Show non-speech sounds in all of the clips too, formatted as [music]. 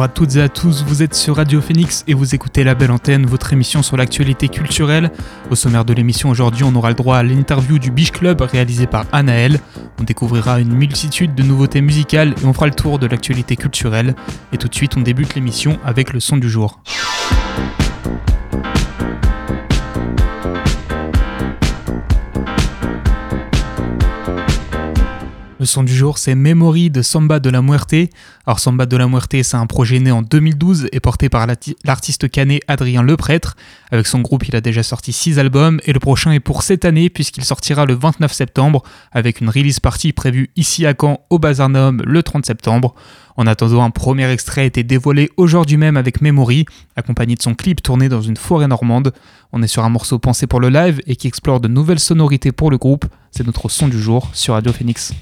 Bonjour à toutes et à tous, vous êtes sur Radio Phoenix et vous écoutez La Belle Antenne, votre émission sur l'actualité culturelle. Au sommaire de l'émission aujourd'hui, on aura le droit à l'interview du Biche Club réalisé par Anaël. On découvrira une multitude de nouveautés musicales et on fera le tour de l'actualité culturelle. Et tout de suite, on débute l'émission avec le son du jour. Le son du jour, c'est Memory de Samba de la Muerte. Alors, Samba de la Muerte, c'est un projet né en 2012 et porté par l'artiste canet Adrien Leprêtre. Avec son groupe, il a déjà sorti 6 albums et le prochain est pour cette année puisqu'il sortira le 29 septembre avec une release party prévue ici à Caen au Bazarnum le 30 septembre. En attendant, un premier extrait a été dévoilé aujourd'hui même avec Memory, accompagné de son clip tourné dans une forêt normande. On est sur un morceau pensé pour le live et qui explore de nouvelles sonorités pour le groupe. C'est notre son du jour sur Radio Phoenix.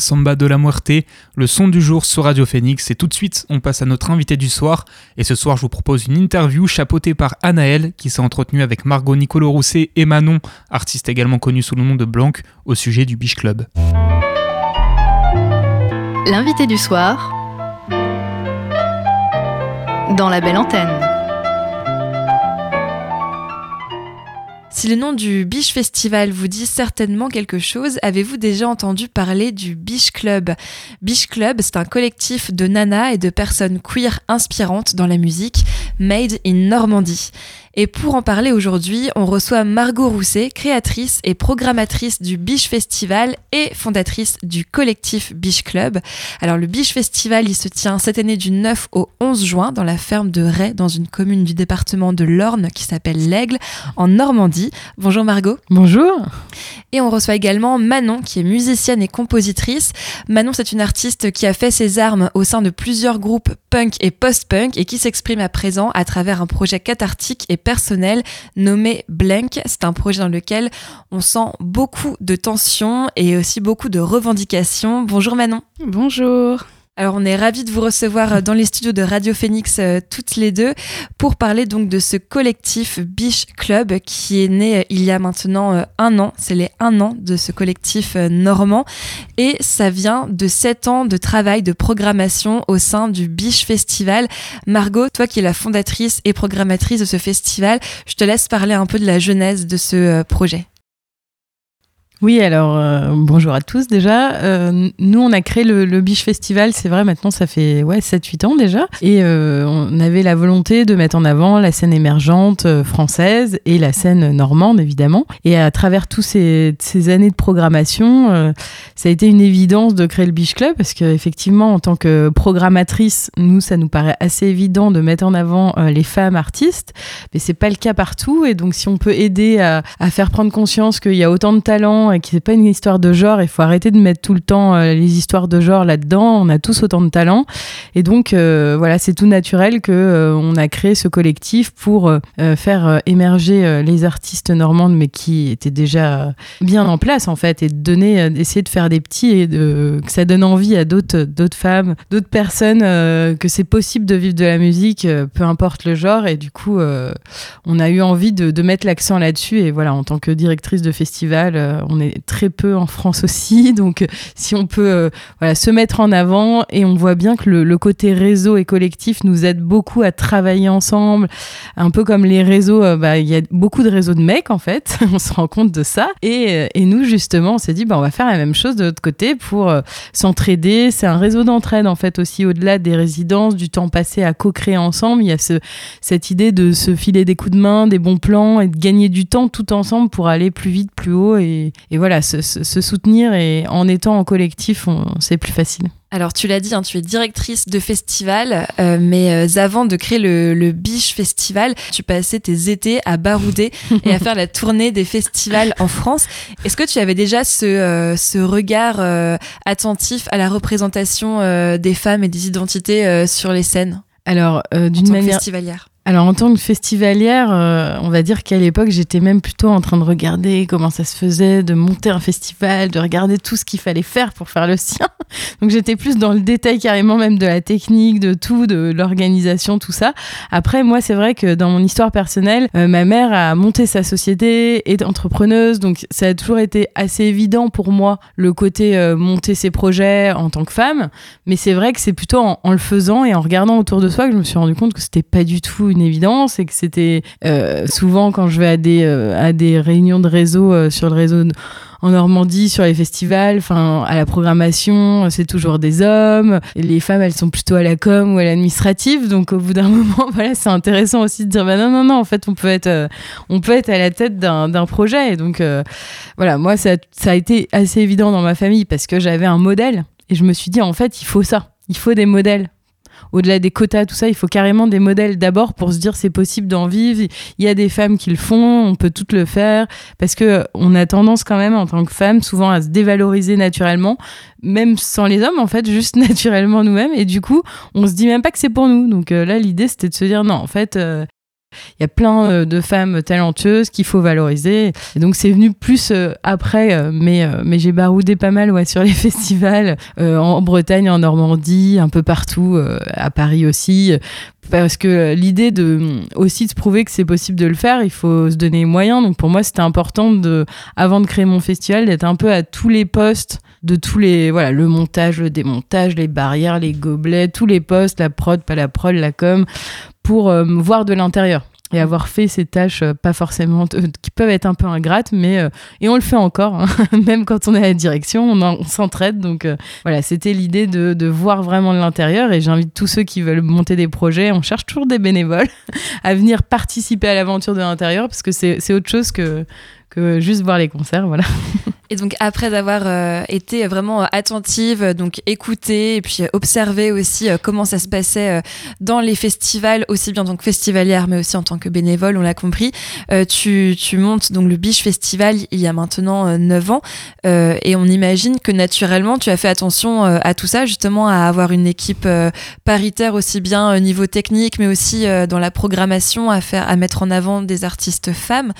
Samba de la Muerte, le son du jour sur Radio Phoenix. Et tout de suite, on passe à notre invité du soir. Et ce soir, je vous propose une interview chapeautée par Anaël, qui s'est entretenue avec Margot Nicolo Rousset et Manon, artiste également connu sous le nom de Blanc, au sujet du Biche Club. L'invité du soir dans la belle antenne. Si le nom du Biche Festival vous dit certainement quelque chose, avez-vous déjà entendu parler du Biche Club? Biche Club, c'est un collectif de nanas et de personnes queer inspirantes dans la musique, made in Normandie. Et pour en parler aujourd'hui, on reçoit Margot Rousset, créatrice et programmatrice du Biche Festival et fondatrice du collectif Biche Club. Alors le Biche Festival, il se tient cette année du 9 au 11 juin dans la ferme de Ray, dans une commune du département de l'Orne qui s'appelle l'Aigle, en Normandie. Bonjour Margot. Bonjour. Et on reçoit également Manon, qui est musicienne et compositrice. Manon, c'est une artiste qui a fait ses armes au sein de plusieurs groupes punk et post-punk et qui s'exprime à présent à travers un projet cathartique et personnel nommé Blank. C'est un projet dans lequel on sent beaucoup de tension et aussi beaucoup de revendications. Bonjour Manon. Bonjour. Alors on est ravis de vous recevoir euh, dans les studios de Radio Phoenix euh, toutes les deux pour parler donc de ce collectif Biche Club qui est né euh, il y a maintenant un an. C'est les un an de ce collectif normand et ça vient de sept ans de travail de programmation au sein du Biche Festival. Margot, toi qui es la fondatrice et programmatrice de ce festival, je te laisse parler un peu de la genèse de ce projet. Oui, alors euh, bonjour à tous déjà. Euh, nous, on a créé le, le Biche Festival, c'est vrai, maintenant ça fait ouais, 7-8 ans déjà. Et euh, on avait la volonté de mettre en avant la scène émergente française et la scène normande, évidemment. Et à travers toutes ces, ces, années de programmation, ça a été une évidence de créer le Biche Club parce qu'effectivement, en tant que programmatrice, nous, ça nous paraît assez évident de mettre en avant les femmes artistes, mais c'est pas le cas partout. Et donc, si on peut aider à, à faire prendre conscience qu'il y a autant de talents et qui n'est pas une histoire de genre. Il faut arrêter de mettre tout le temps euh, les histoires de genre là-dedans. On a tous autant de talents. Et donc, euh, voilà, c'est tout naturel que euh, on a créé ce collectif pour faire émerger les artistes normandes, mais qui étaient déjà bien en place, en fait, et de donner, d'essayer de faire des petits et que ça donne envie à d'autres, femmes, d'autres personnes que c'est possible de vivre de la musique, peu importe le genre. Et du coup, on a eu envie de, mettre l'accent là-dessus. Et voilà, en tant que directrice de festival, est très peu en France aussi. [laughs] Donc, si on peut euh, se mettre en avant, et on voit bien que le, côté réseau et collectif nous aide beaucoup à travailler ensemble. Un peu comme les réseaux, euh, bah, il y a beaucoup de réseaux de mecs en fait, [laughs] on se rend compte de ça. Et, euh, et nous, justement, on s'est dit, bah, on va faire la même chose de l'autre côté pour s'entraider. C'est un réseau d'entraide en fait aussi, au-delà des résidences, du temps passé à co-créer ensemble. Il y a ce, cette idée de se filer des coups de main, des bons plans et de gagner du temps tout ensemble pour aller plus vite, plus haut et, et voilà, se, soutenir et en étant en collectif, c'est plus facile. Alors tu l'as dit, hein, tu es directrice de festival, euh, mais euh, avant de créer le, Biche Festival, tu passais tes étés à barouder [laughs] et à faire la tournée des festivals en France. Est-ce que tu avais déjà ce, euh, ce regard attentif à la représentation des femmes et des identités sur les scènes alors, d'une manière festivalière? Alors en tant que festivalière, euh, on va dire qu'à l'époque j'étais même plutôt en train de regarder comment ça se faisait, de monter un festival, de regarder tout ce qu'il fallait faire pour faire le sien. [laughs] Donc j'étais plus dans le détail carrément même de la technique, de tout, de l'organisation, tout ça. Après moi c'est vrai que dans mon histoire personnelle, euh, ma mère a monté sa société, est entrepreneuse, donc ça a toujours été assez évident pour moi le côté euh, monter ses projets en tant que femme. Mais c'est vrai que c'est plutôt en, en, le faisant et en regardant autour de soi que je me suis rendu compte que c'était pas du tout une évidence et que c'était euh, souvent quand je vais à des, euh, réunions de réseau euh, sur le réseau en Normandie sur les festivals, enfin à la programmation, c'est toujours des hommes. Les femmes, elles sont plutôt à la com ou à l'administrative. Donc au bout d'un [laughs] moment, voilà, c'est intéressant aussi de dire bah non non non, en fait, on peut être on peut être à la tête d'un projet. Et donc voilà, moi ça a été assez évident dans ma famille parce que j'avais un modèle et je me suis dit en fait, il faut ça. Il faut des modèles au-delà des quotas, tout ça, il faut carrément des modèles d'abord pour se dire c'est possible d'en vivre. Il y a des femmes qui le font, on peut toutes le faire, parce que on a tendance quand même en tant que femme souvent à se dévaloriser naturellement, même sans les hommes en fait, [laughs] juste naturellement nous-mêmes. Et du coup, on se dit même pas que c'est pour nous. Donc euh, là, l'idée c'était de se dire non, en fait. Euh, il y a plein de femmes talentueuses qu'il faut valoriser. Et donc c'est venu plus après, mais, mais j'ai baroudé pas mal ouais, sur les [laughs] festivals en Bretagne, en Normandie, un peu partout, à Paris aussi parce que l'idée de aussi de prouver que c'est possible de le faire, il faut se donner les moyens. Donc pour moi, c'était important de, avant de créer mon festival, d'être un peu à tous les postes de tous les voilà le montage, le démontage, les barrières, les gobelets, tous les postes, la prod, pas la prod, la com, pour euh, voir de l'intérieur et avoir fait ces tâches euh, pas forcément qui peuvent être un peu ingrates mais euh, et on le fait encore hein. [laughs] même quand on est à la direction on, s'entraide donc euh, voilà c'était l'idée de, de, voir vraiment de l'intérieur et j'invite tous ceux qui veulent monter des projets on cherche toujours des bénévoles [laughs] à venir participer à l'aventure de l'intérieur parce que c'est autre chose que que juste voir les concerts, voilà. [laughs] Et donc après avoir euh, été vraiment attentive, donc écouter et puis observer aussi euh, comment ça se passait euh, dans les festivals, aussi bien en tant que festivalière mais aussi en tant que bénévole, on l'a compris. tu, tu montes donc le Biche Festival il y a maintenant 9 ans et on imagine que naturellement tu as fait attention à tout ça, justement à avoir une équipe paritaire aussi bien au niveau technique mais aussi dans la programmation, à faire, à mettre en avant des artistes femmes.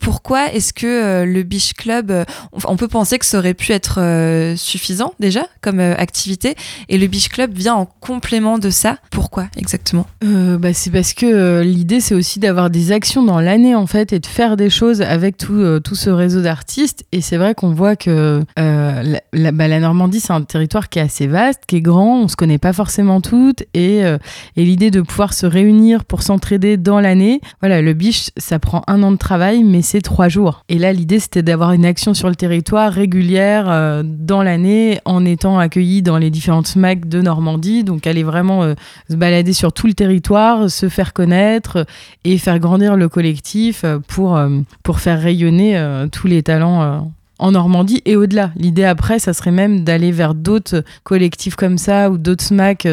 pourquoi est-ce que euh, le Beach Club, euh, on, peut penser que ça aurait pu être euh, suffisant déjà comme activité, et le Beach Club vient en complément de ça Pourquoi exactement? Bah, C'est parce que l'idée, c'est aussi d'avoir des actions dans l'année, en fait, et de faire des choses avec tout, tout ce réseau d'artistes. Et c'est vrai qu'on voit que la, bah, la, Normandie, c'est un territoire qui est assez vaste, qui est grand, on se connaît pas forcément toutes, et, et l'idée de pouvoir se réunir pour s'entraider dans l'année, voilà, le Beach, ça prend un an de travail, mais c'est trois jours. Et là, l'idée, c'était d'avoir une action sur le territoire régulière euh, dans l'année en étant accueilli dans les différentes SMAC de Normandie. Donc, aller vraiment euh, se balader sur tout le territoire, se faire connaître et faire grandir le collectif euh, pour, pour faire rayonner tous les talents en Normandie et au-delà. L'idée après, ça serait même d'aller vers d'autres collectifs comme ça ou d'autres SMAC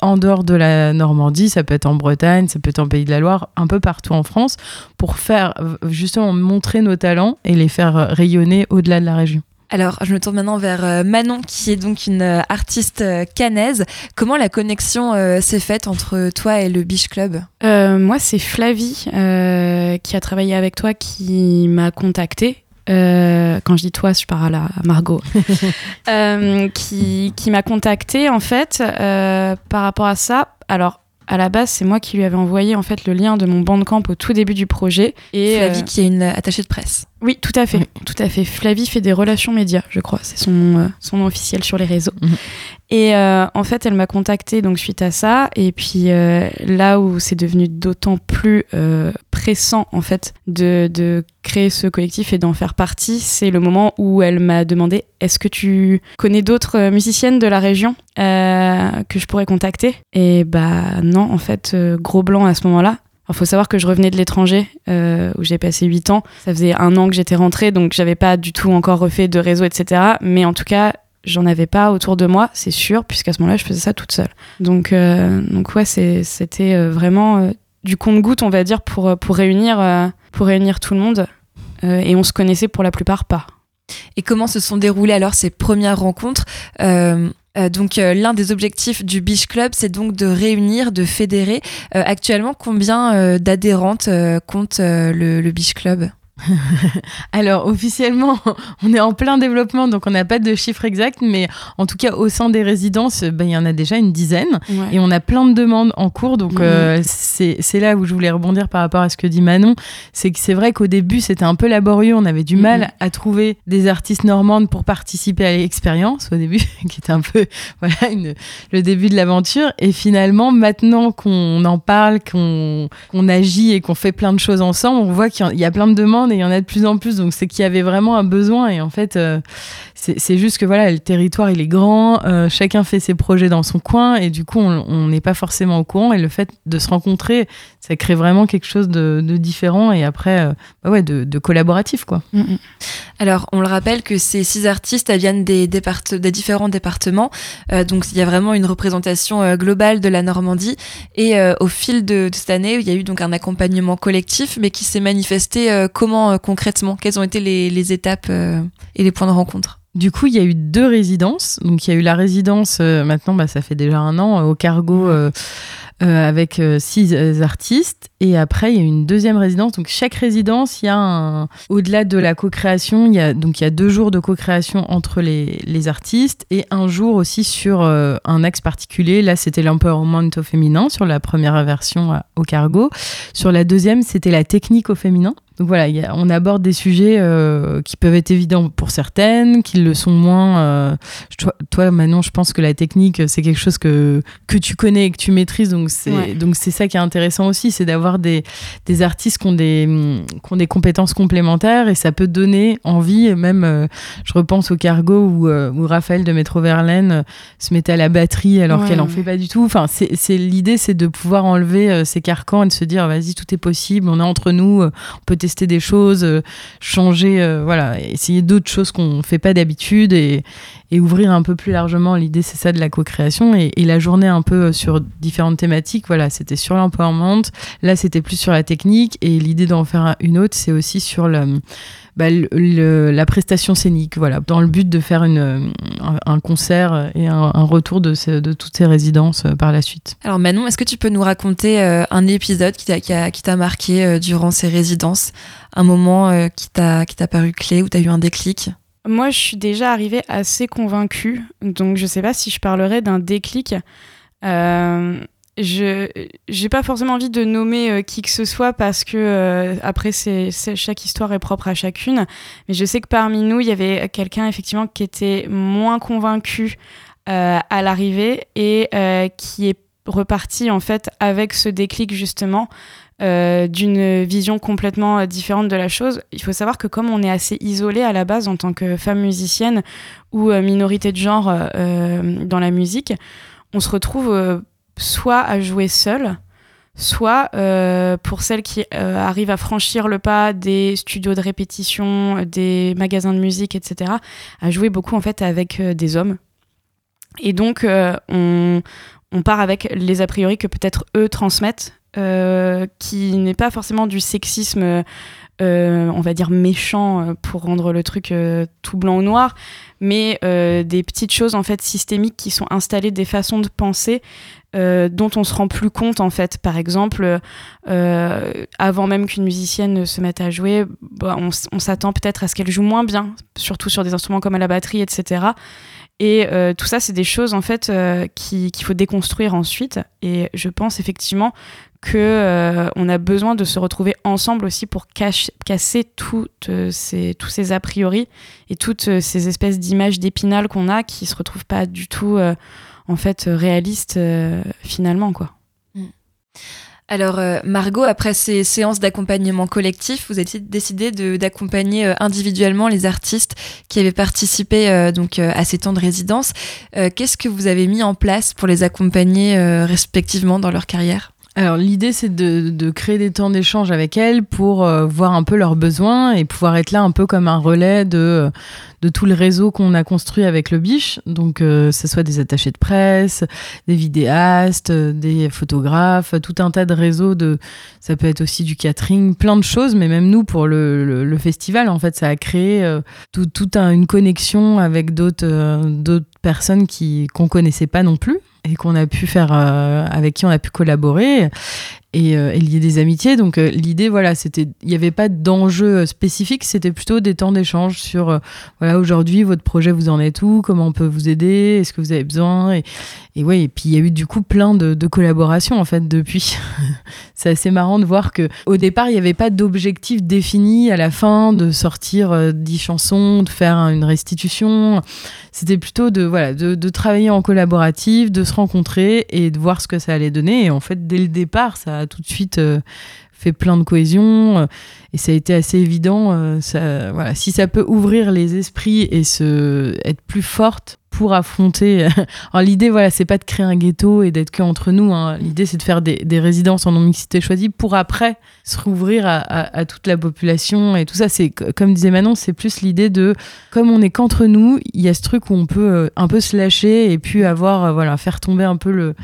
en dehors de la Normandie. Ça peut être en Bretagne, ça peut être en Pays de la Loire, un peu partout en France, pour faire justement montrer nos talents et les faire rayonner au-delà de la région. Alors, je me tourne maintenant vers euh, Manon, qui est donc une euh, artiste euh, canaise. Comment la connexion s'est faite entre toi et le Beach Club? Moi, c'est Flavie qui a travaillé avec toi qui m'a contactée euh, quand je dis toi, je parle à Margot, [laughs] euh, qui, qui m'a contacté en fait euh, par rapport à ça. Alors, à la base, c'est moi qui lui avais envoyé en fait le lien de mon bandcamp au tout début du projet. Et Flavie, qui est une attachée de presse. Oui, tout à fait, tout à fait. Flavie fait des relations médias, je crois, c'est son, son nom officiel sur les réseaux. Mhm. Et euh, en fait, elle m'a contactée donc suite à ça. Et puis euh, là où c'est devenu d'autant plus euh, pressant en fait de, de, créer ce collectif et d'en faire partie, c'est le moment où elle m'a demandé est-ce que tu connais d'autres musiciennes de la région que je pourrais contacter? Et bah non, en fait, gros blanc à ce moment-là. Il faut savoir que je revenais de l'étranger, où j'ai passé 8 ans. Ça faisait un an que j'étais rentrée, donc j'avais pas du tout encore refait de réseau, etc. Mais en tout cas, j'en avais pas autour de moi, c'est sûr, puisqu'à ce moment-là, je faisais ça toute seule. Donc, euh, donc ouais, c'était euh, vraiment euh, du compte-goutte, on va dire, pour, pour, réunir, pour réunir tout le monde. et on se connaissait pour la plupart pas. Et comment se sont déroulées alors ces premières rencontres? Donc l'un des objectifs du Beach Club, c'est donc de réunir, de fédérer. actuellement, combien d'adhérentes compte le, le Beach Club? [laughs] Alors officiellement, [laughs] on est en plein développement, donc on n'a pas de chiffre exact, mais en tout cas au sein des résidences, ben, il y en a déjà une dizaine, et on a plein de demandes en cours, donc mhm. euh, c'est là où je voulais rebondir par rapport à ce que dit Manon, c'est que c'est vrai qu'au début c'était un peu laborieux, on avait du mal mhm. à trouver des artistes normandes pour participer à l'expérience au début, [laughs] qui était un peu voilà le début de l'aventure, et finalement maintenant qu'on en parle, qu'on agit et qu'on fait plein de choses ensemble, on voit qu'il y a plein de demandes et il y en a de plus en plus. Donc c'est qu'il y avait vraiment un besoin et en fait euh, c'est juste que voilà le territoire il est grand, euh, chacun fait ses projets dans son coin et du coup on n'est pas forcément au courant et le fait de se rencontrer ça crée vraiment quelque chose de, différent et après euh, bah ouais de, collaboratif quoi. Mm, mm. Alors on le rappelle que ces six artistes viennent des, des différents départements donc il y a vraiment une représentation globale de la Normandie et au fil de, cette année il y a eu donc un accompagnement collectif mais qui s'est manifesté comment euh, concrètement? Quelles ont été les, étapes euh, et les points de rencontre? Du coup, il y a eu deux résidences. Donc, il y a eu la résidence, euh, maintenant, bah, ça fait déjà un an, au Cargo euh, avec euh, six artistes. Et après, il y a une deuxième résidence. Donc, chaque résidence, il y a un. Au-delà de la co-création, il y a, donc, il y a deux jours de co-création entre les, les, artistes et un jour aussi sur un axe particulier. Là, c'était l'empowerment au féminin sur la première version au cargo. Sur la deuxième, c'était la technique au féminin. Donc voilà, on aborde des sujets euh, qui peuvent être évidents pour certaines, qui le sont moins. Euh, toi, toi, Manon, je pense que la technique, c'est quelque chose que, que tu connais et que tu maîtrises. Donc c'est donc c'est ça qui est intéressant aussi, c'est d'avoir des, des artistes qui ont des, qui ont des compétences complémentaires et ça peut donner envie. Même, euh, je repense au cargo où, où Raphaël de Métro Verlaine se mettait à la batterie alors qu'elle en fait pas du tout. Enfin, c'est l'idée, c'est de pouvoir enlever ces carcans et de se dire, vas-y, tout est possible, on est entre nous, on peut tester des choses, euh, changer, euh, voilà, essayer d'autres choses qu'on ne fait pas d'habitude et, ouvrir un peu plus largement. L'idée, c'est ça de la co-création. Et, la journée un peu euh, sur différentes thématiques, voilà, c'était sur l'empowerment. Là, c'était plus sur la technique. Et l'idée d'en faire une autre, c'est aussi sur le bah, la prestation scénique, voilà, dans le but de faire une, un, concert et un, retour de, de, toutes ces résidences euh, par la suite. Alors Manon, est-ce que tu peux nous raconter euh, un épisode qui t'a marqué euh, durant ces résidences, un moment qui t'a paru clé ou tu as eu un déclic? Moi, je suis déjà arrivée assez convaincue, donc je sais pas si je parlerai d'un déclic. Euh, je j'ai pas forcément envie de nommer euh, qui que ce soit parce que euh, après c'est chaque histoire est propre à chacune mais je sais que parmi nous il y avait quelqu'un effectivement qui était moins convaincu euh, à l'arrivée et qui est reparti en fait avec ce déclic justement d'une vision complètement différente de la chose. Il faut savoir que comme on est assez isolé à la base en tant que femme musicienne ou minorité de genre dans la musique, on se retrouve soit à jouer seule, soit euh, pour celles qui euh, arrivent à franchir le pas des studios de répétition, des magasins de musique, etc., à jouer beaucoup en fait avec euh, des hommes. Et donc on, part avec les a priori que peut-être eux transmettent, qui n'est pas forcément du sexisme. on va dire méchant pour rendre le truc tout blanc ou noir, mais des petites choses en fait systémiques qui sont installées, des façons de penser euh, dont on se rend plus compte en fait. Par exemple, euh, avant même qu'une musicienne se mette à jouer, bah, on, s'attend peut-être à ce qu'elle joue moins bien, surtout sur des instruments comme la batterie, etc. Et euh, tout ça, c'est des choses en fait qu'il faut déconstruire ensuite. Et je pense effectivement que on a besoin de se retrouver ensemble aussi pour casser toutes ces, tous ces a priori et toutes ces espèces d'images d'épinal qu'on a qui se retrouvent pas du tout en fait euh, réaliste euh, finalement quoi. Mm. Alors euh, Margot, après ces séances d'accompagnement collectif, vous avez décidé d'accompagner individuellement les artistes qui avaient participé donc à ces temps de résidence. Qu'est-ce que vous avez mis en place pour les accompagner respectivement dans leur carrière? Alors l'idée c'est de, créer des temps d'échange avec elles pour euh, voir un peu leurs besoins et pouvoir être là un peu comme un relais de, de tout le réseau qu'on a construit avec le biche. Donc euh, ce soit des attachés de presse, des vidéastes, des photographes, tout un tas de réseaux de ça peut être aussi du catering, plein de choses, mais même nous pour le, le, festival en fait ça a créé euh, toute tout une connexion avec d'autres d'autres personnes qui qu'on connaissait pas non plus et qu'on a pu faire euh, avec qui on a pu collaborer. Et, euh, lier des amitiés. Donc euh, l'idée voilà c'était il n'y avait pas d'enjeu spécifique. C'était plutôt des temps d'échange sur voilà aujourd'hui votre projet vous en êtes où? Comment on peut vous aider? Est-ce que vous avez besoin? Et, et ouais, et puis il y a eu du coup plein de, collaborations en fait depuis. [laughs] c'est assez marrant de voir que au départ il n'y avait pas d'objectif défini à la fin de sortir dix chansons, de faire une restitution. C'était plutôt de voilà de, travailler en collaboratif, de se rencontrer et de voir ce que ça allait donner. Et en fait dès le départ ça a tout de suite euh, fait plein de cohésion euh, et ça a été assez évident. Ça, voilà, si ça peut ouvrir les esprits et se être plus forte pour affronter. [laughs] L'idée, voilà, c'est pas de créer un ghetto et d'être que entre nous. Hein. L'idée, c'est de faire des, résidences en non-mixité choisie pour après se rouvrir à, toute la population et tout ça. C'est comme disait Manon, c'est plus l'idée de comme on est qu'entre nous, il y a ce truc où on peut euh, un peu se lâcher et puis avoir euh, voilà faire tomber un peu le,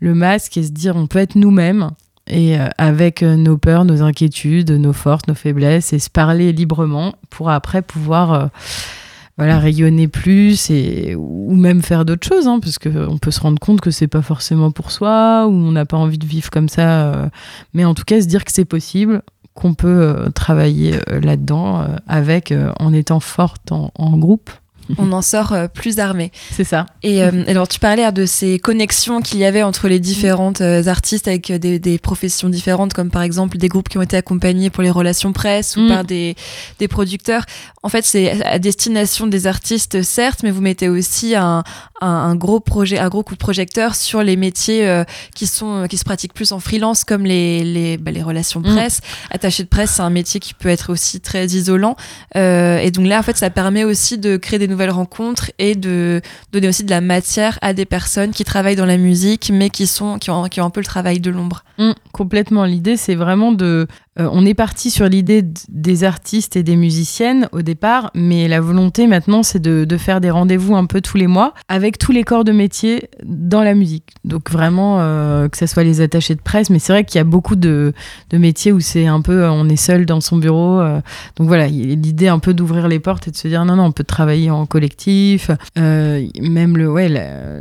le masque et se dire on peut être nous-mêmes et euh, avec nos peurs, nos inquiétudes, nos forces, nos faiblesses et se parler librement pour après pouvoir voilà rayonner plus et ou même faire d'autres choses, hein, parce qu'on peut se rendre compte que c'est pas forcément pour soi ou on n'a pas envie de vivre comme ça. mais en tout cas, se dire que c'est possible, qu'on peut travailler là-dedans avec en étant forte en groupe [laughs] on en sort euh, plus armé. C'est ça. Et euh, alors, tu parlais de ces connexions qu'il y avait entre les différentes euh, artistes avec des, professions différentes, comme par exemple des groupes qui ont été accompagnés pour les relations presse ou mm. par des, des producteurs. En fait, c'est à destination des artistes, certes, mais vous mettez aussi un, un, gros projet, un gros coup de projecteur sur les métiers qui sont qui se pratiquent plus en freelance, comme les les, bah, les relations mm. presse. Attaché de presse, c'est un métier qui peut être aussi très isolant. et donc là, en fait, ça permet aussi de créer des nouvelles rencontres et de donner aussi de la matière à des personnes qui travaillent dans la musique, mais qui, sont, qui, ont, qui ont un peu le travail de l'ombre. Mmh, complètement. L'idée, c'est vraiment de euh, on est parti sur l'idée des artistes et des musiciennes au départ, mais la volonté maintenant, c'est de, faire des rendez-vous un peu tous les mois avec tous les corps de métier dans la musique. Donc vraiment, euh, que ce soit les attachés de presse, mais c'est vrai qu'il y a beaucoup de, métiers où c'est un peu, on est seul dans son bureau. Euh. donc voilà, l'idée un peu d'ouvrir les portes et de se dire non, non, on peut travailler en collectif. même le, ouais,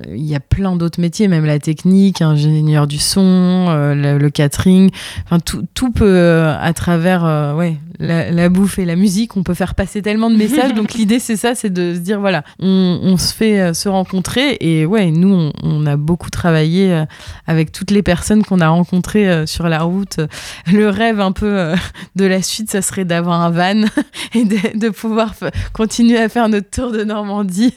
il y a plein d'autres métiers, même la technique, ingénieur du son, le, catering. Enfin, tout, tout peut à travers euh, ouais, la, bouffe et la musique, on peut faire passer tellement de messages. [laughs] donc l'idée, c'est ça, c'est de se dire, voilà, on, se fait euh, se rencontrer. Et ouais, nous, on, a beaucoup travaillé euh, avec toutes les personnes qu'on a rencontrées sur la route. Le rêve un peu de la suite, ça serait d'avoir un van [laughs] et de, pouvoir continuer à faire notre tour de Normandie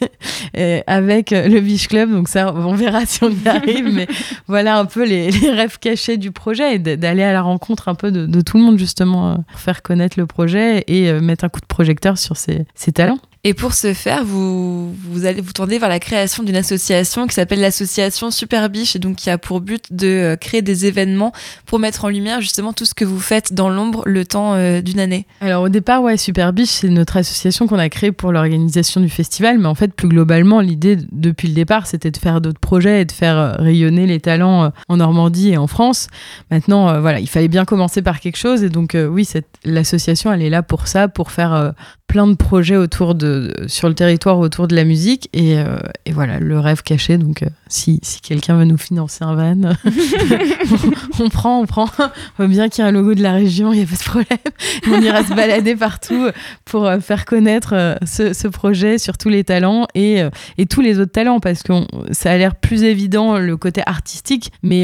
[laughs] avec le Beach Club. Donc ça, on verra si on y arrive. mais voilà un peu les, rêves cachés du projet et d'aller à la rencontre un peu de, de tout le monde justement pour faire connaître le projet et euh, mettre un coup de projecteur sur ses, ses talents. Et pour ce faire, vous, vous allez vous tourner vers la création d'une association qui s'appelle l'association Super Biche et donc qui a pour but de euh, créer des événements pour mettre en lumière justement tout ce que vous faites dans l'ombre le temps euh, d'une année. Alors au départ, ouais, Super Biche, c'est notre association qu'on a créée pour l'organisation du festival, mais en fait, plus globalement, l'idée depuis le départ, c'était de faire d'autres projets et de faire euh, rayonner les talents en Normandie et en France. Maintenant, voilà, il fallait bien commencer par quelque chose et donc oui, l'association, elle est là pour ça, pour faire plein de projets autour de, sur le territoire autour de la musique et, euh, et voilà le rêve caché donc euh, si, si quelqu'un veut nous financer un van [laughs] [laughs] on, prend on prend. On veut bien qu'il y ait un logo de la région il n'y a pas de problème. On ira se balader partout pour euh, faire connaître ce, ce, projet sur tous les talents et, et tous les autres talents parce que ça a l'air plus évident le côté artistique mais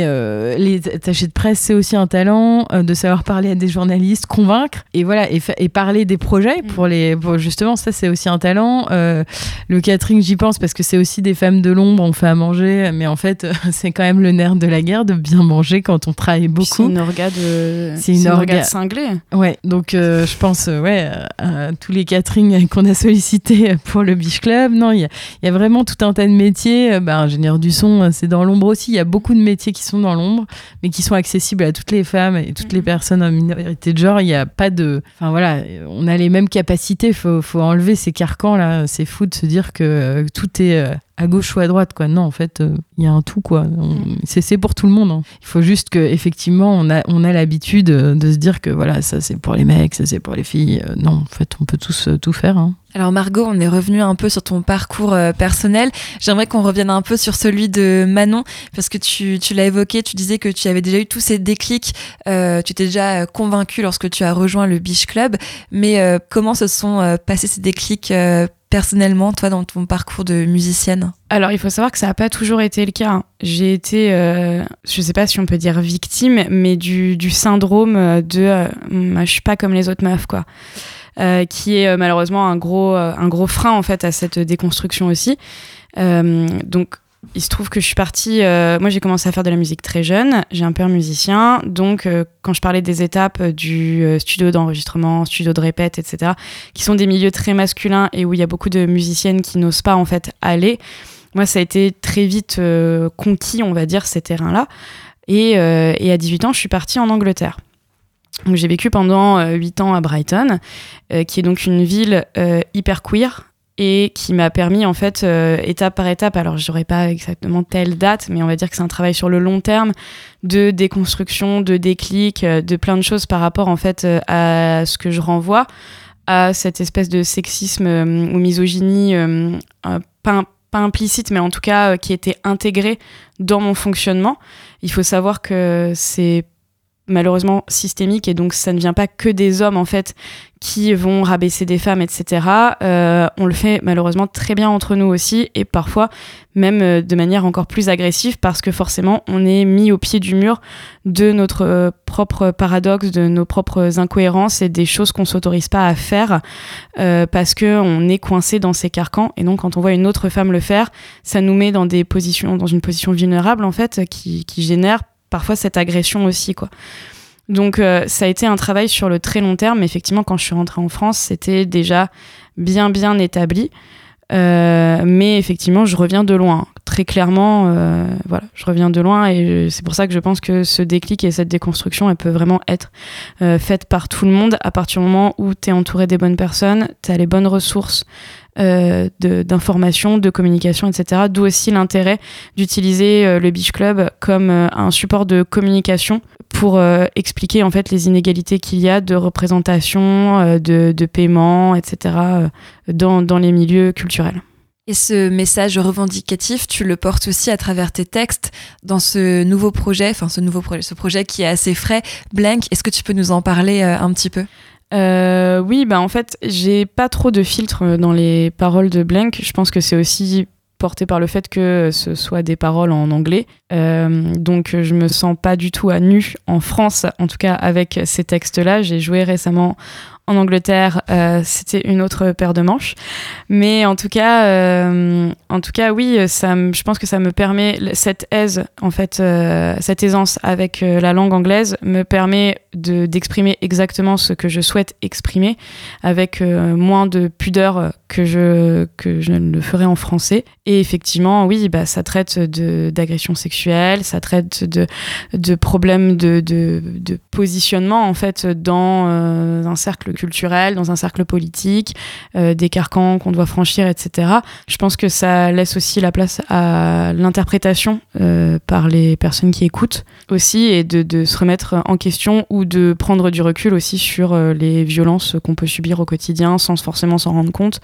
les attachés de presse c'est aussi un talent de savoir parler à des journalistes convaincre et voilà et, et parler des projets pour les justement, ça, c'est aussi un talent. Euh, le catering, j'y pense parce que c'est aussi des femmes de l'ombre, on fait à manger, mais en fait, [laughs] c'est quand même le nerf de la guerre de bien manger quand on travaille beaucoup. C'est une orga de. C'est une, orga cinglée. Ouais, donc euh, je pense, euh, ouais, à tous les caterings qu'on a sollicités pour le Beach Club. Non, il y, a vraiment tout un tas de métiers. Bah, ingénieur du son, c'est dans l'ombre aussi. Il y a beaucoup de métiers qui sont dans l'ombre, mais qui sont accessibles à toutes les femmes et toutes les mhm. personnes en minorité de genre. Il n'y a pas de. Enfin voilà, on a les mêmes capacités faut, faut, enlever ces carcans là. C'est fou de se dire que euh, tout est euh, à gauche ou à droite quoi. Non, en fait, euh, il y a un tout quoi. C'est pour tout le monde. Hein. Il faut juste que effectivement on a on a l'habitude de se dire que voilà ça c'est pour les mecs, ça c'est pour les filles. non, en fait on peut tous tout faire. Hein. Alors Margot, on est revenu un peu sur ton parcours personnel. J'aimerais qu'on revienne un peu sur celui de Manon, parce que tu, tu l'as évoqué, tu disais que tu avais déjà eu tous ces déclics, euh, tu t'es déjà convaincu lorsque tu as rejoint le Beach Club, mais comment se sont passés ces déclics personnellement, toi, dans ton parcours de musicienne Alors, il faut savoir que ça n'a pas toujours été le cas. Hein. J'ai été, euh, je ne sais pas si on peut dire victime, mais du, syndrome de euh, je suis pas comme les autres meufs, quoi. Euh, qui est malheureusement un gros, un gros frein en fait à cette déconstruction aussi. donc il se trouve que je suis partie. Euh, moi, j'ai commencé à faire de la musique très jeune. J'ai un père musicien. Donc, euh, quand je parlais des étapes du euh, studio d'enregistrement, studio de répète, etc., qui sont des milieux très masculins et où il y a beaucoup de musiciennes qui n'osent pas, en fait, aller, moi, ça a été très vite conquis, on va dire, ces terrains-là. Et, et, à 18 ans, je suis partie en Angleterre. J'ai vécu pendant 8 ans à Brighton, qui est donc une ville hyper queer et qui m'a permis en fait euh, étape par étape alors j'aurais pas exactement telle date mais on va dire que c'est un travail sur le long terme de déconstruction de déclic euh, de plein de choses par rapport en fait euh, à ce que je renvoie à cette espèce de sexisme ou misogynie, pas, pas, implicite, mais en tout cas qui était intégrée dans mon fonctionnement. Il faut savoir que c'est malheureusement systémique et donc ça ne vient pas que des hommes en fait qui vont rabaisser des femmes, etc. Euh, on le fait malheureusement très bien entre nous aussi et parfois même euh, de manière encore plus agressive parce que forcément on est mis au pied du mur de notre euh, propre paradoxe, de nos propres incohérences et des choses qu'on s'autorise pas à faire parce que on est coincé dans ces carcans et donc quand on voit une autre femme le faire, ça nous met dans des positions, dans une position vulnérable en fait qui, qui génère parfois cette agression aussi, quoi. Donc euh, ça a été un travail sur le très long terme. Effectivement, quand je suis rentrée en France, c'était déjà bien bien établi. Euh, mais effectivement, je reviens de loin. Très clairement, euh, voilà, je reviens de loin et c'est pour ça que je pense que ce déclic et cette déconstruction, elle peut vraiment être faite par tout le monde à partir du moment où tu es entouré des bonnes personnes, tu as les bonnes ressources, euh, d'information, de, communication, etc. D'où aussi l'intérêt d'utiliser euh, le Beach Club comme euh, un support de communication pour expliquer en fait les inégalités qu'il y a de représentation, de, de, paiement, etc. dans, dans les milieux culturels. Et ce message revendicatif, tu le portes aussi à travers tes textes dans ce nouveau projet, enfin ce nouveau projet, ce projet qui est assez frais, Blank. Est-ce que tu peux nous en parler un petit peu? Euh, oui, bah en fait, j'ai pas trop de filtre dans les paroles de Blank. Je pense que c'est aussi porté par le fait que ce soit des paroles en anglais. Euh, donc je me sens pas du tout à nu en France, en tout cas avec ces textes-là. J'ai joué récemment en Angleterre, euh, c'était une autre paire de manches. Mais en tout cas, euh, en tout cas, oui, ça, je pense que ça me permet cette aise, en fait, euh, cette aisance avec la langue anglaise me permet de d'exprimer exactement ce que je souhaite exprimer avec moins de pudeur que je que je ne le ferais en français. Et effectivement, oui, bah ça traite d'agression sexuelle, ça traite de de problèmes de, de, de positionnement en fait dans un cercle culturel, dans un cercle politique, euh, des carcans qu'on doit franchir, etc. Je pense que ça laisse aussi la place à l'interprétation euh, par les personnes qui écoutent aussi et de, se remettre en question ou de prendre du recul aussi sur euh, les violences qu'on peut subir au quotidien sans forcément s'en rendre compte,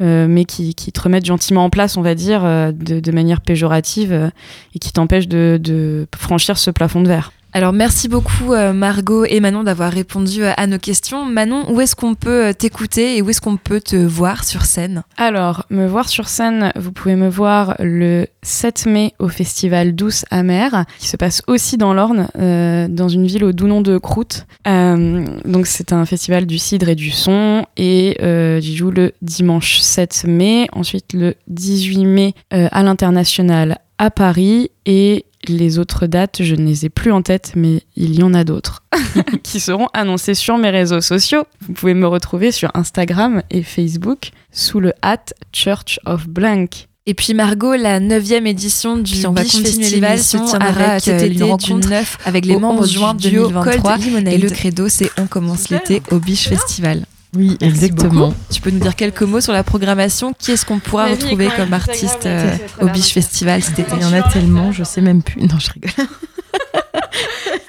mais qui, te remettent gentiment en place, on va dire, de, manière péjorative et qui t'empêchent de franchir ce plafond de verre. Alors merci beaucoup euh, Margot et Manon d'avoir répondu euh, à nos questions. Manon, où est-ce qu'on peut euh, t'écouter et où est-ce qu'on peut te voir sur scène? Alors, me voir sur scène, vous pouvez me voir le 7 mai au festival Douce Amère, qui se passe aussi dans l'Orne, dans une ville au doux nom de Croûte. donc c'est un festival du cidre et du son et j'y joue le dimanche 7 mai, ensuite le 18 mai à l'international à Paris et les autres dates, je ne les ai plus en tête, mais il y en a d'autres [laughs] qui seront annoncées sur mes réseaux sociaux. Vous pouvez me retrouver sur Instagram et Facebook sous le hat Church of Blank. Et puis Margot, la neuvième édition du on va Festival se tiendra avec euh, du 9 avec les membres juin 2023 et le credo c'est on commence l'été au Biche Festival. Oui, exactement. Tu peux nous dire quelques mots sur la programmation Qui est-ce qu'on pourra retrouver comme artiste euh, au Biche Festival cet été? Il y en a tellement, je sais même plus. Non, je rigole. [laughs]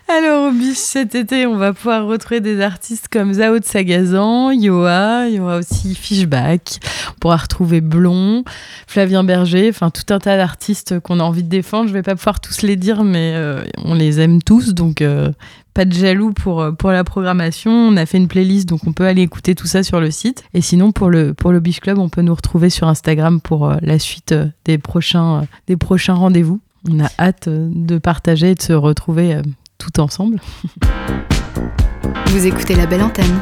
Alors au Biche cet été, on va pouvoir retrouver des artistes comme Zao de Sagazan, Yoa, il y aura aussi Fishback, on pourra retrouver Blond, Flavien Berger, enfin tout un tas d'artistes qu'on a envie de défendre. Je vais pas pouvoir tous les dire, mais euh, on les aime tous, donc euh, pas de jaloux pour, euh, pour la programmation. On a fait une playlist, donc on peut aller écouter tout ça sur le site. Et sinon, pour le, pour le Biche Club, on peut nous retrouver sur Instagram pour la suite des prochains, des prochains rendez-vous. On a hâte de partager et de se retrouver tout ensemble. [laughs] Vous écoutez la belle antenne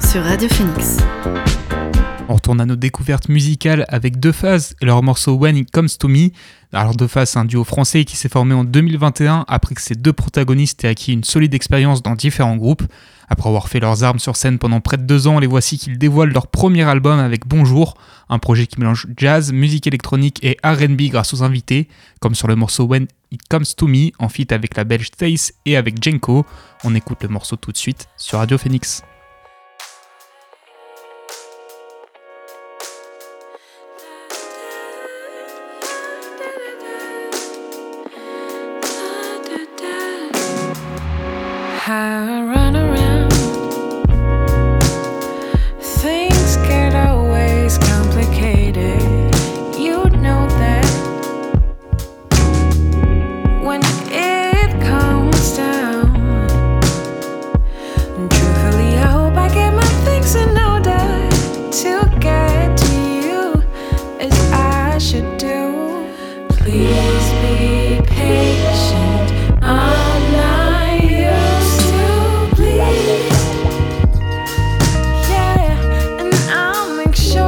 sur Radio Phoenix. On retourne à nos découvertes musicales avec Deux Phases et leur morceau When It Comes to Me. Alors Deux Phases, un duo français qui s'est formé en 2021 après que ces deux protagonistes aient acquis une solide expérience dans différents groupes. Après avoir fait leurs armes sur scène pendant près de deux ans, les voici qu'ils dévoilent leur premier album avec Bonjour, un projet qui mélange jazz, musique électronique et RB grâce aux invités, comme sur le morceau When It Comes to Me, en feat avec la belge Stace et avec Jenko. On écoute le morceau tout de suite sur Radio Phoenix. Talk Show.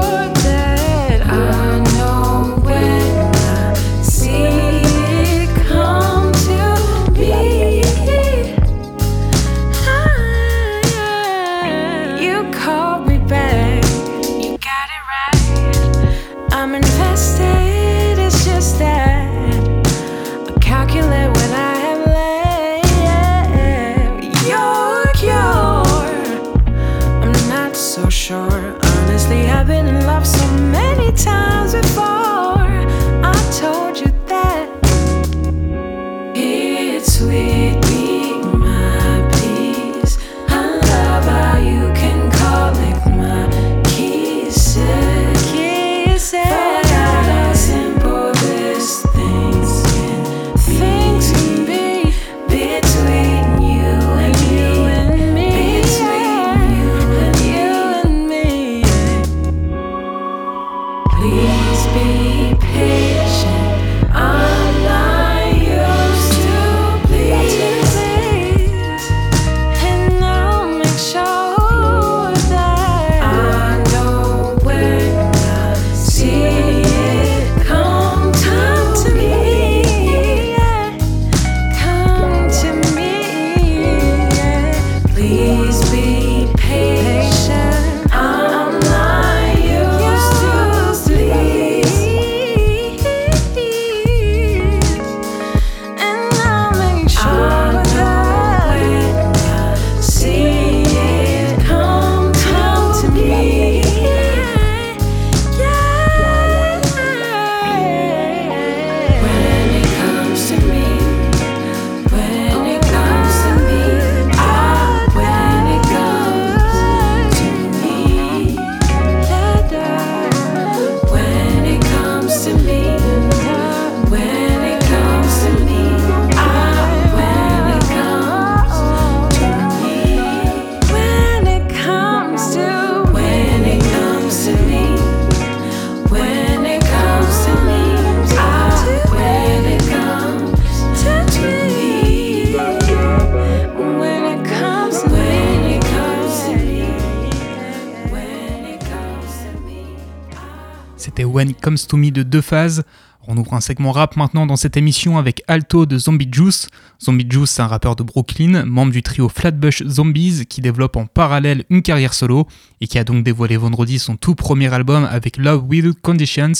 Comes to Me de deux phases. On ouvre un segment rap maintenant dans cette émission avec Alto de Zombie Juice. Zombie Juice, c'est un rappeur de Brooklyn, membre du trio Flatbush Zombies, qui développe en parallèle une carrière solo et qui a donc dévoilé vendredi son tout premier album avec Love With Conditions.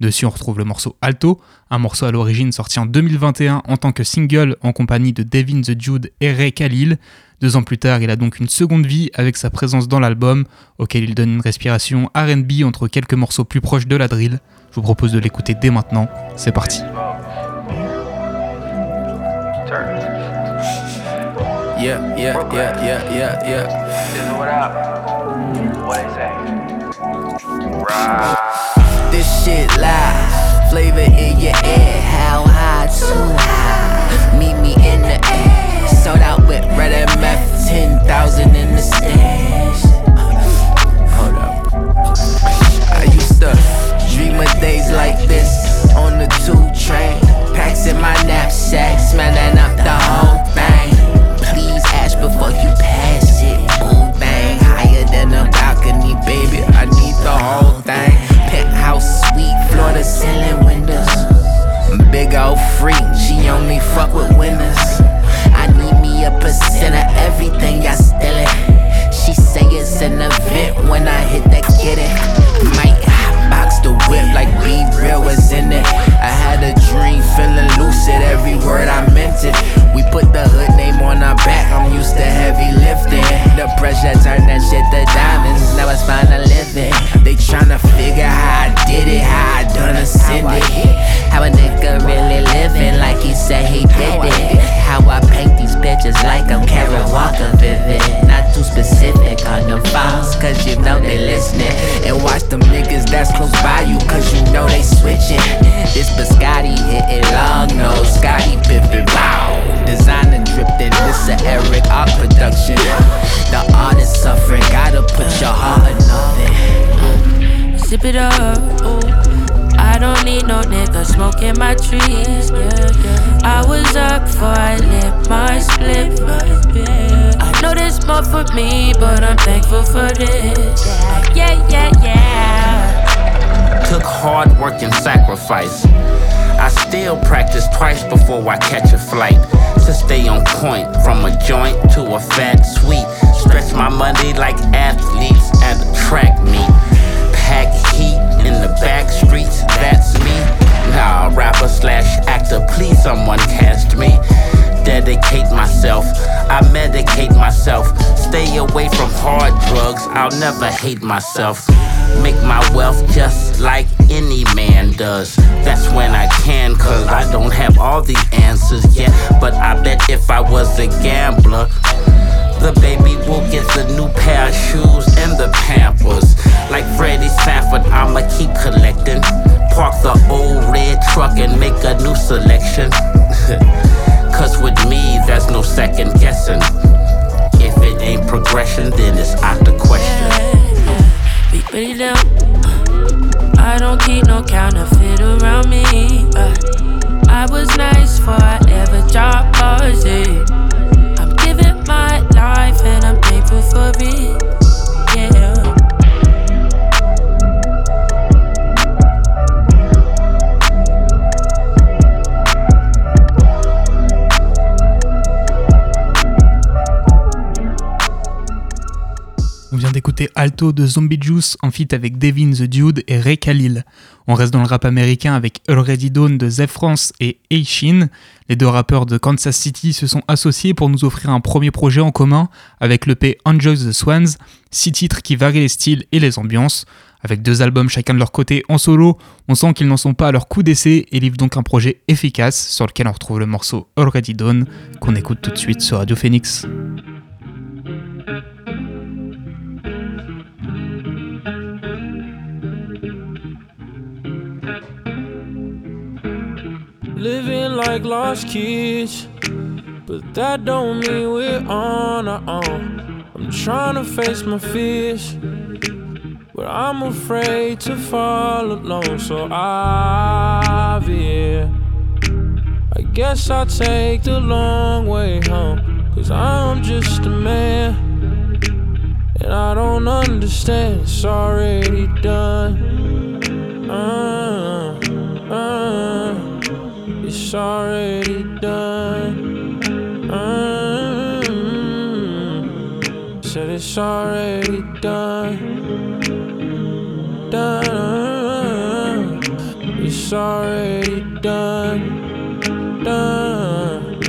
Dessus, on retrouve le morceau Alto, un morceau à l'origine sorti en 2021 en tant que single en compagnie de Devin the Jude et Ray Khalil. Deux ans plus tard, il a donc une seconde vie avec sa présence dans l'album, auquel il donne une respiration RB entre quelques morceaux plus proches de la drill. Je vous propose de l'écouter dès maintenant. C'est parti. Sold out with red MF, 10,000 in the stash. Hold up. I used to Dream of days like this on the two train. Packs in my knapsack, smelling up the whole never hate myself. Make my wealth just like any man does. That's when I can, cause I don't have all the answers yet. But I bet if I was a gambler, the baby will get the new pair of shoes and the pampers. Like Freddie Sanford, I'ma keep collecting. Park the old red truck and make a new selection. [laughs] Cause with me, there's no second guessing. It ain't progression, then it's out the question. Billy down. I don't keep no counterfeit around me. Uh, I was nice before I ever dropped bars. I'm giving my life and I'm thankful for it. Yeah. D'écouter Alto de Zombie Juice en feat avec Devin the Dude et Ray Khalil. On reste dans le rap américain avec Already Dawn de Zeph France et Aishin. Les deux rappeurs de Kansas City se sont associés pour nous offrir un premier projet en commun avec le P Enjoy the Swans, six titres qui varient les styles et les ambiances. Avec deux albums chacun de leur côté en solo, on sent qu'ils n'en sont pas à leur coup d'essai et livrent donc un projet efficace sur lequel on retrouve le morceau Already Dawn qu'on écoute tout de suite sur Radio Phoenix. Living like lost kids, but that don't mean we're on our own. I'm trying to face my fears, but I'm afraid to fall alone. So I veer. I guess I'll take the long way home, cause I'm just a man. And I don't understand, it's already done. Uh, uh, it's already done. Uh, said it's already done. Done. It's already done. Done.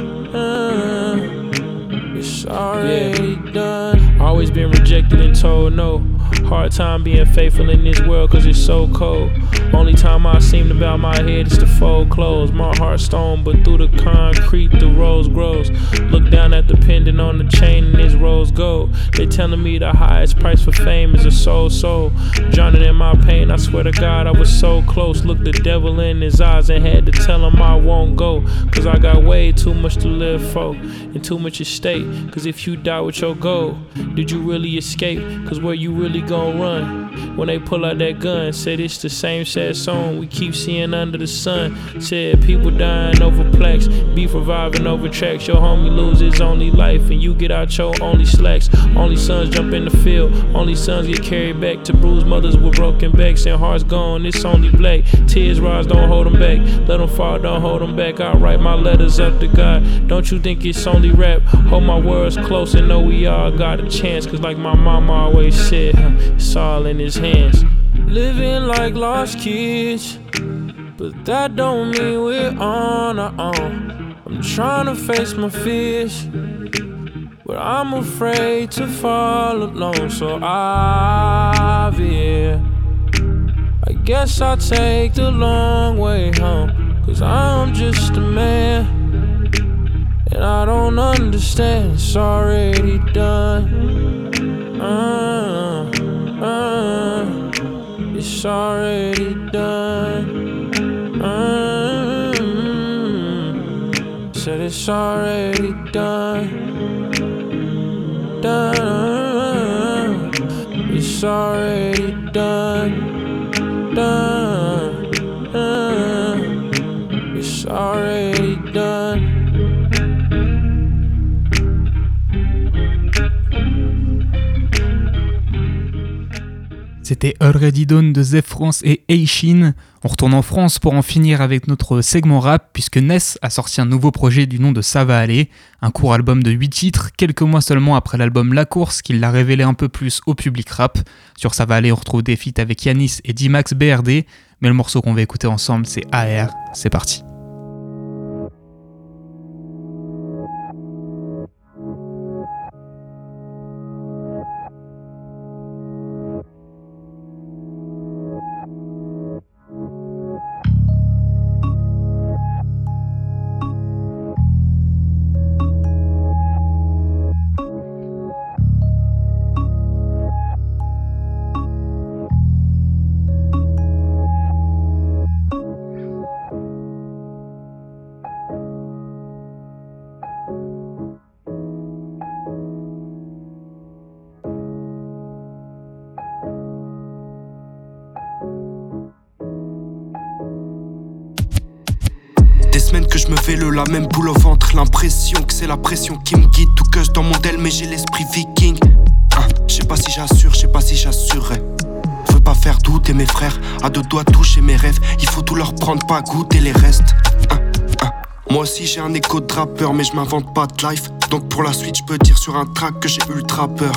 It's already done. Always been rejected and told no. Hard time being faithful in this world cause it's so cold. Only time I seem to bow my head is to fold clothes. My heart stone, but through the concrete the rose grows. Look down at the pendant on the chain and it's rose gold. They telling me the highest price for fame is a soul soul. Drowning in my pain, I swear to God I was so close. Look the devil in his eyes and had to tell him I won't go. Cause I got way too much to live for and too much at stake. Cause if you die with your goal, did you really escape? Cause where you really gon' run when they pull out that gun. Said it's the same sad song we keep seeing under the sun. Said people dying over plaques, beef reviving over tracks. Your homie loses his only life, and you get out your only slacks. Only sons jump in the field, only sons get carried back to bruised mothers with broken backs and hearts gone. It's only black. Tears rise, don't hold them back. Let them fall, don't hold them back. I write my letters up to God. Don't you think it's only rap? Hold my words close and know we all got a chance. Cause like my mama always said, it's all in his hands. Living like lost kids, but that don't mean we're on our own. I'm trying to face my fears, but I'm afraid to fall alone. So I veer. I guess I'll take the long way home, cause I'm just a man. And I don't understand, it's already done. Uh, it's already done. Uh, said it's already done. Done. It's already C'était Already Done de Zef France et Eishin. On retourne en France pour en finir avec notre segment rap, puisque Ness a sorti un nouveau projet du nom de Ça va un court album de 8 titres, quelques mois seulement après l'album La Course, qui l'a révélé un peu plus au public rap. Sur Ça va aller, on retrouve des feats avec Yanis et D-Max BRD, mais le morceau qu'on va écouter ensemble, c'est AR. C'est parti. La même boule au ventre. L'impression que c'est la pression qui me guide. Tout que je dans mon del, mais j'ai l'esprit viking. Hein, je sais pas si j'assure, je sais pas si j'assurerai. Veux pas faire douter mes frères. À deux doigts toucher mes rêves. Il faut tout leur prendre, pas goûter les restes. Hein, hein. Moi aussi j'ai un écho de rappeur, mais je m'invente pas de life. Donc pour la suite, je peux dire sur un track que j'ai ultra peur.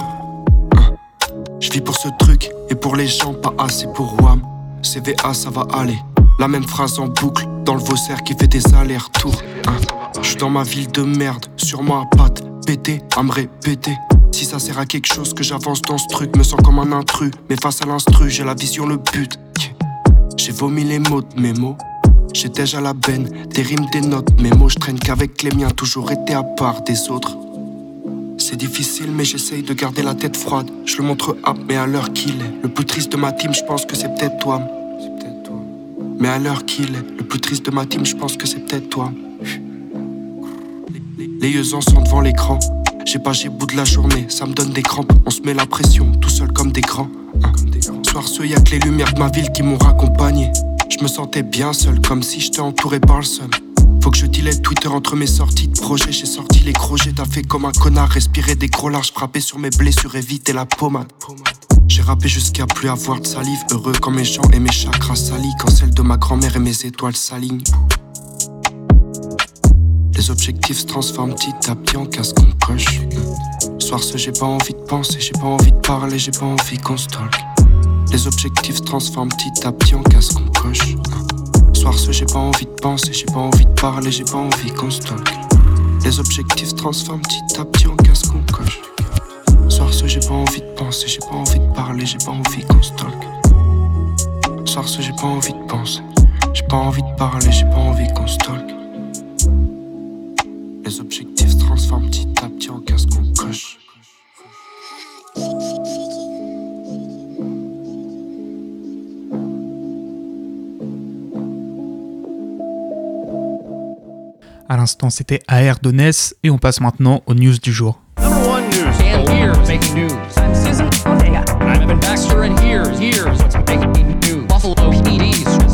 Je vis pour ce truc et pour les gens, pas assez pour Wam. CVA, ça va aller. La même phrase en boucle dans le Vaussaire qui fait des allers-retours. Hein. Je suis dans ma ville de merde, sur ma patte, pété, à me répéter. Si ça sert à quelque chose que j'avance dans ce truc, me sens comme un intrus. Mais face à l'instru, j'ai la vision, le but. J'ai vomi les mots de mes mots. J'ai déjà la benne, des rimes, des notes. Mes mots, je traîne qu'avec les miens, toujours été à part des autres. C'est difficile, mais j'essaye de garder la tête froide. Je le montre up, mais à l'heure qu'il est. Le plus triste de ma team, je pense que c'est peut-être toi. Mais à l'heure qu'il est, le plus triste de ma team, je pense que c'est peut-être toi. Les yeux en sont devant l'écran. J'ai pas j'ai bout de la journée, ça me donne des crampes. On se met la pression, tout seul comme des grands. Soir ce, y'a que les lumières de ma ville qui m'ont raccompagné. Je me sentais bien seul, comme si j'étais entouré par le seul. Faut que je dilette Twitter entre mes sorties de projet. J'ai sorti les crojets, t'as fait comme un connard. Respirer des gros larges, sur mes blessures, éviter la pommade. J'ai rappé jusqu'à plus avoir de salive. Heureux quand mes gens et mes chakras salis. Quand celle de ma grand-mère et mes étoiles s'alignent. Les objectifs se transforment petit à petit en casque qu'on coche. Soir ce j'ai pas envie de penser, j'ai pas envie de parler, j'ai pas envie qu'on stalk. Les objectifs se transforment petit à petit en casque qu'on coche. Soir ce j'ai pas envie de penser, j'ai pas envie de parler, j'ai pas envie qu'on stalk. Les objectifs se transforment petit à petit en casque qu'on coche. Soir ce j'ai pas envie de penser, j'ai pas envie de parler, j'ai pas envie qu'on stalk. Soir ce j'ai pas envie de penser, j'ai pas envie de parler, j'ai pas envie qu'on stalk. Les objectifs se transforment petit à petit en casque qu'on coche. À l'instant, c'était AR de Ness et on passe maintenant aux news du jour. Number one news. And here's making news. I'm Evan Baxter, and here's here's what's making news. Buffalo PD's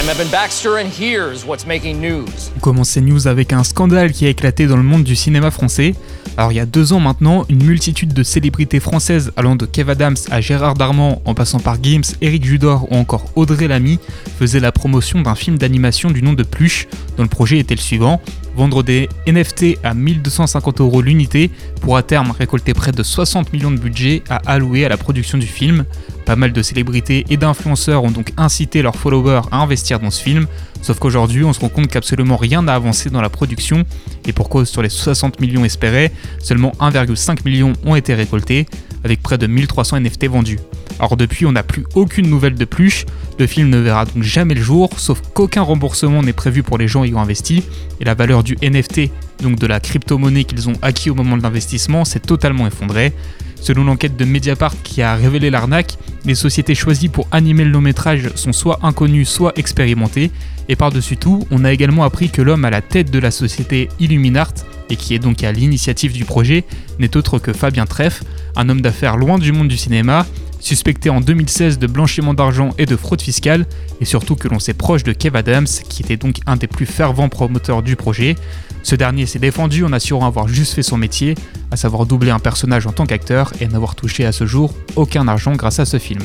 I'm Evan Baxter, and here's what's making news? On commence ces news avec un scandale qui a éclaté dans le monde du cinéma français. Alors il y a deux ans maintenant, une multitude de célébrités françaises allant de Kev Adams à Gérard Darmon en passant par Gims, Eric Judor ou encore Audrey Lamy faisaient la promotion d'un film d'animation du nom de Pluche le projet était le suivant, vendre des NFT à 1250 euros l'unité pour à terme récolter près de 60 millions de budget à allouer à la production du film. Pas mal de célébrités et d'influenceurs ont donc incité leurs followers à investir dans ce film, sauf qu'aujourd'hui on se rend compte qu'absolument rien n'a avancé dans la production, et pour cause sur les 60 millions espérés, seulement 1,5 million ont été récoltés, avec près de 1300 NFT vendus. Alors depuis, on n'a plus aucune nouvelle de plus, le film ne verra donc jamais le jour, sauf qu'aucun remboursement n'est prévu pour les gens ayant investi, et la valeur du NFT, donc de la crypto-monnaie qu'ils ont acquis au moment de l'investissement, s'est totalement effondrée. Selon l'enquête de Mediapart qui a révélé l'arnaque, les sociétés choisies pour animer le long métrage sont soit inconnues, soit expérimentées, et par-dessus tout, on a également appris que l'homme à la tête de la société Illuminart, et qui est donc à l'initiative du projet, n'est autre que Fabien Treff, un homme d'affaires loin du monde du cinéma, suspecté en 2016 de blanchiment d'argent et de fraude fiscale, et surtout que l'on sait proche de Kev Adams, qui était donc un des plus fervents promoteurs du projet. Ce dernier s'est défendu en assurant avoir juste fait son métier, à savoir doubler un personnage en tant qu'acteur et n'avoir touché à ce jour aucun argent grâce à ce film.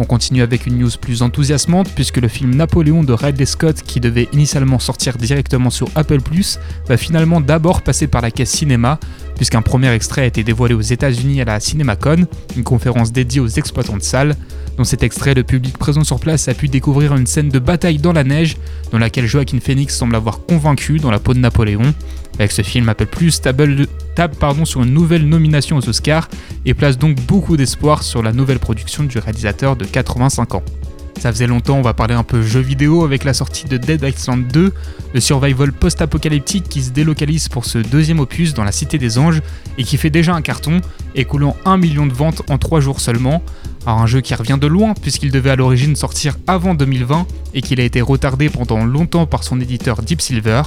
On continue avec une news plus enthousiasmante puisque le film Napoléon de Ridley Scott qui devait initialement sortir directement sur Apple ⁇ va finalement d'abord passer par la caisse cinéma puisqu'un premier extrait a été dévoilé aux États-Unis à la CinemaCon, une conférence dédiée aux exploitants de salles. Dans cet extrait, le public présent sur place a pu découvrir une scène de bataille dans la neige, dans laquelle Joaquin Phoenix semble avoir convaincu dans la peau de Napoléon. Avec ce film, Apple Plus table, table pardon, sur une nouvelle nomination aux Oscars et place donc beaucoup d'espoir sur la nouvelle production du réalisateur de 85 ans. Ça faisait longtemps, on va parler un peu jeu vidéo avec la sortie de Dead Island 2, le survival post-apocalyptique qui se délocalise pour ce deuxième opus dans la Cité des Anges et qui fait déjà un carton, écoulant 1 million de ventes en 3 jours seulement. Alors un jeu qui revient de loin puisqu'il devait à l'origine sortir avant 2020 et qu'il a été retardé pendant longtemps par son éditeur Deep Silver.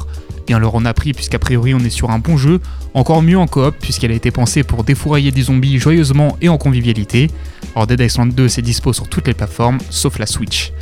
Bien leur en a pris puisqu'a priori on est sur un bon jeu, encore mieux en coop puisqu'elle a été pensée pour défourailler des zombies joyeusement et en convivialité. Alors Dead Island 2 c'est dispo sur toutes les plateformes sauf la Switch.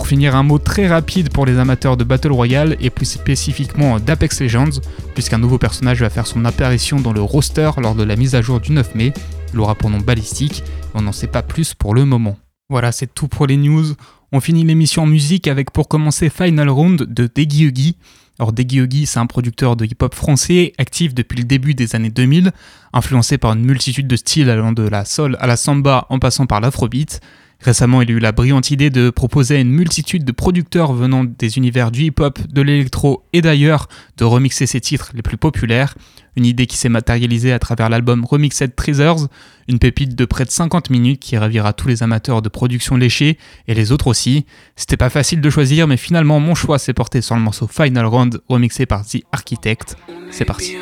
Pour finir, un mot très rapide pour les amateurs de Battle Royale et plus spécifiquement d'Apex Legends, puisqu'un nouveau personnage va faire son apparition dans le roster lors de la mise à jour du 9 mai. Il aura pour nom Ballistique, on n'en sait pas plus pour le moment. Voilà, c'est tout pour les news. On finit l'émission en musique avec pour commencer Final Round de Deggy Huggy. Alors Deggy c'est un producteur de hip-hop français actif depuis le début des années 2000, influencé par une multitude de styles allant de la soul à la samba en passant par l'afrobeat. Récemment, il a eu la brillante idée de proposer à une multitude de producteurs venant des univers du hip-hop, de l'électro et d'ailleurs de remixer ses titres les plus populaires. Une idée qui s'est matérialisée à travers l'album Remixed Treasures, une pépite de près de 50 minutes qui ravira tous les amateurs de production léchée et les autres aussi. C'était pas facile de choisir, mais finalement mon choix s'est porté sur le morceau Final Round remixé par The Architect. C'est parti.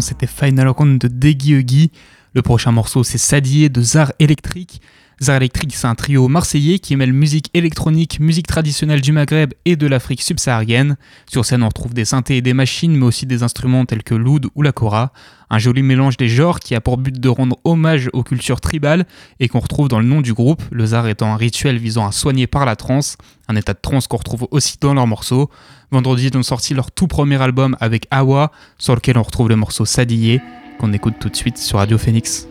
C'était Final Round de Deggy Le prochain morceau, c'est Sadier de Zar Electric. Zar Electric, c'est un trio marseillais qui mêle musique électronique, musique traditionnelle du Maghreb et de l'Afrique subsaharienne. Sur scène, on retrouve des synthés et des machines, mais aussi des instruments tels que l'oud ou la kora. Un joli mélange des genres qui a pour but de rendre hommage aux cultures tribales et qu'on retrouve dans le nom du groupe, le Zar étant un rituel visant à soigner par la transe, un état de transe qu'on retrouve aussi dans leurs morceaux. Vendredi, ils ont sorti leur tout premier album avec Awa, sur lequel on retrouve le morceau Sadillé, qu'on écoute tout de suite sur Radio Phoenix.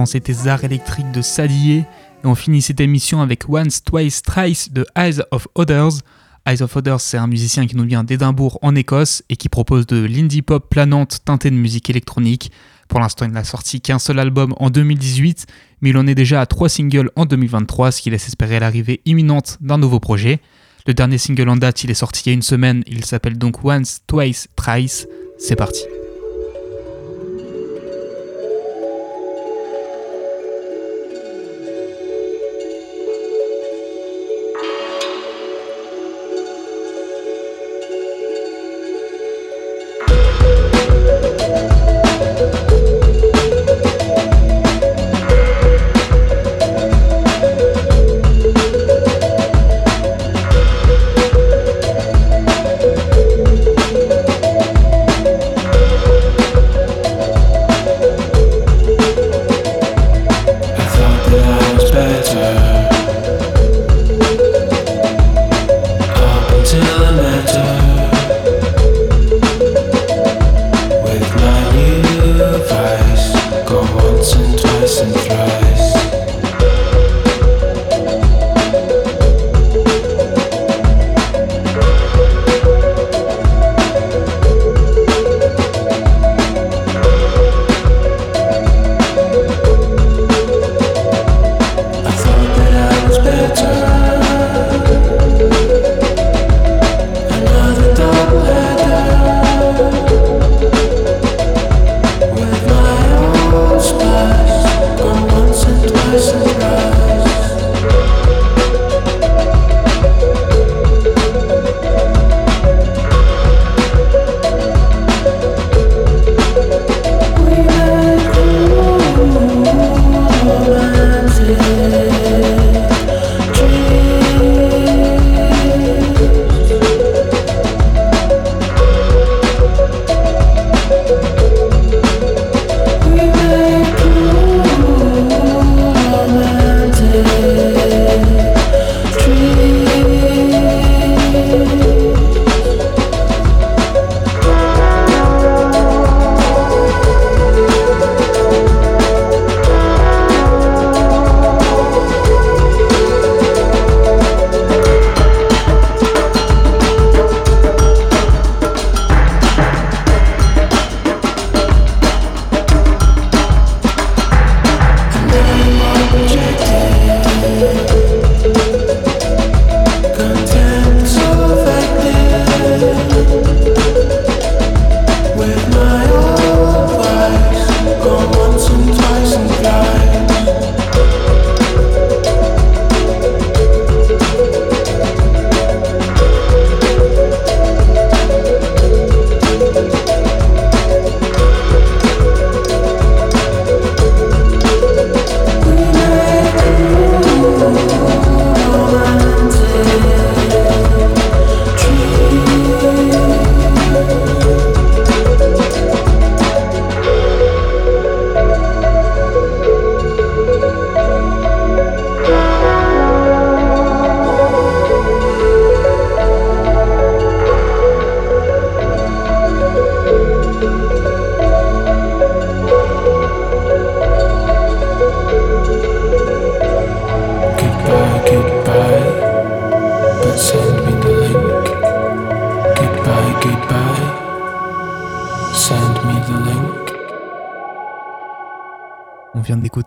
L'instant, c'était Zar électrique de Sadie. Et on finit cette émission avec Once, Twice, Thrice de Eyes of Others. Eyes of Others, c'est un musicien qui nous vient d'Édimbourg en Écosse et qui propose de l'indie pop planante teintée de musique électronique. Pour l'instant, il n'a sorti qu'un seul album en 2018, mais il en est déjà à trois singles en 2023, ce qui laisse espérer l'arrivée imminente d'un nouveau projet. Le dernier single en date, il est sorti il y a une semaine, il s'appelle donc Once, Twice, Thrice. C'est parti.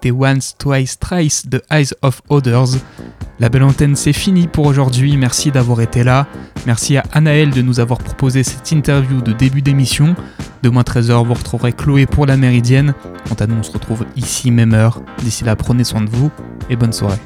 Once, Twice, Thrice de Eyes of Others. La belle antenne, c'est fini pour aujourd'hui. Merci d'avoir été là. Merci à Anaël de nous avoir proposé cette interview de début d'émission. Demain 13h, vous retrouverez Chloé pour la Méridienne. Quant à nous, on se retrouve ici, même heure. D'ici là, prenez soin de vous et bonne soirée.